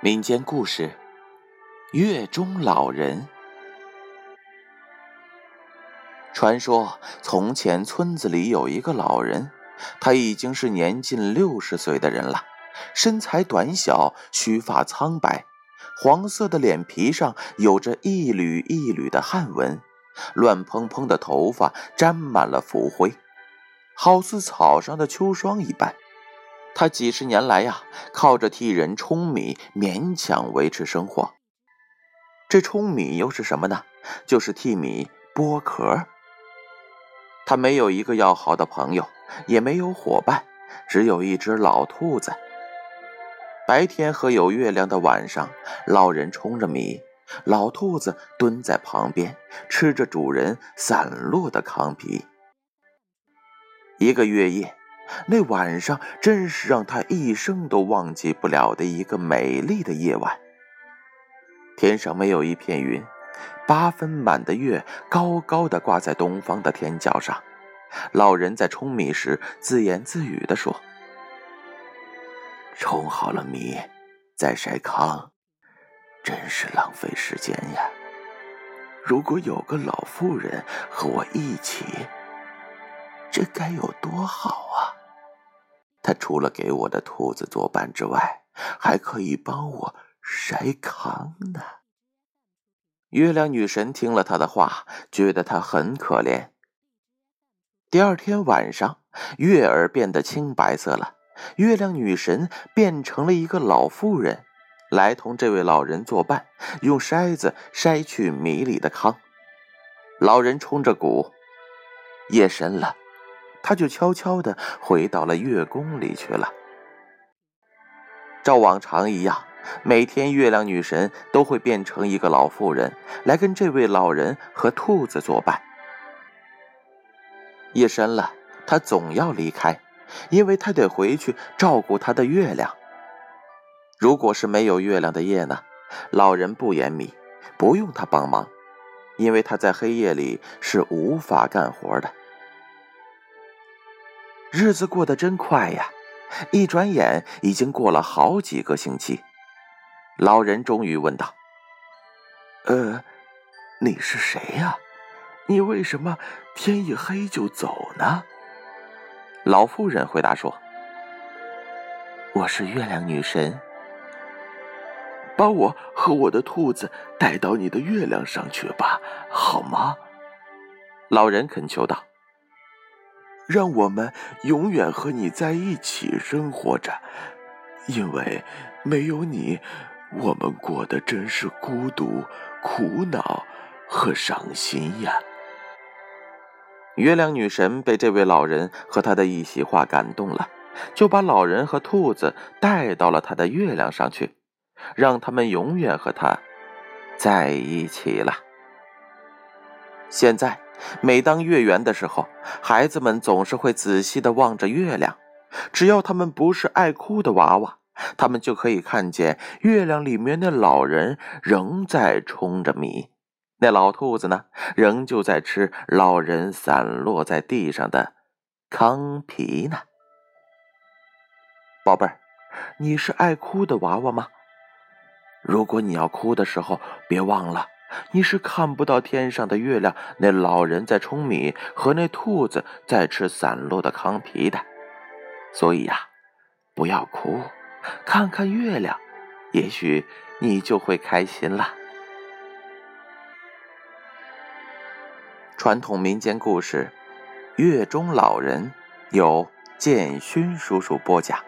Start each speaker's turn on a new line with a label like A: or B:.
A: 民间故事：月中老人。传说从前村子里有一个老人，他已经是年近六十岁的人了，身材短小，须发苍白，黄色的脸皮上有着一缕一缕的汗纹，乱蓬蓬的头发沾满了浮灰，好似草上的秋霜一般。他几十年来呀，靠着替人舂米勉强维持生活。这舂米又是什么呢？就是替米剥壳。他没有一个要好的朋友，也没有伙伴，只有一只老兔子。白天和有月亮的晚上，老人舂着米，老兔子蹲在旁边吃着主人散落的糠皮。一个月夜。那晚上真是让他一生都忘记不了的一个美丽的夜晚。天上没有一片云，八分满的月高高的挂在东方的天角上。老人在舂米时自言自语地说：“冲好了米，再晒糠，真是浪费时间呀！如果有个老妇人和我一起，这该有多好啊！”他除了给我的兔子作伴之外，还可以帮我筛糠呢。月亮女神听了他的话，觉得他很可怜。第二天晚上，月儿变得青白色了，月亮女神变成了一个老妇人，来同这位老人作伴，用筛子筛去米里的糠。老人冲着鼓，夜深了。他就悄悄地回到了月宫里去了。照往常一样，每天月亮女神都会变成一个老妇人，来跟这位老人和兔子作伴。夜深了，她总要离开，因为她得回去照顾她的月亮。如果是没有月亮的夜呢？老人不言米，不用他帮忙，因为他在黑夜里是无法干活的。日子过得真快呀，一转眼已经过了好几个星期。老人终于问道：“呃，你是谁呀？你为什么天一黑就走呢？”老妇人回答说：“我是月亮女神，把我和我的兔子带到你的月亮上去吧，好吗？”老人恳求道。让我们永远和你在一起生活着，因为没有你，我们过得真是孤独、苦恼和伤心呀。月亮女神被这位老人和他的一席话感动了，就把老人和兔子带到了他的月亮上去，让他们永远和他在一起了。现在。每当月圆的时候，孩子们总是会仔细地望着月亮。只要他们不是爱哭的娃娃，他们就可以看见月亮里面的老人仍在冲着米，那老兔子呢，仍旧在吃老人散落在地上的糠皮呢。宝贝儿，你是爱哭的娃娃吗？如果你要哭的时候，别忘了。你是看不到天上的月亮，那老人在舂米和那兔子在吃散落的糠皮的，所以呀，不要哭，看看月亮，也许你就会开心了。传统民间故事《月中老人》由建勋叔叔播讲。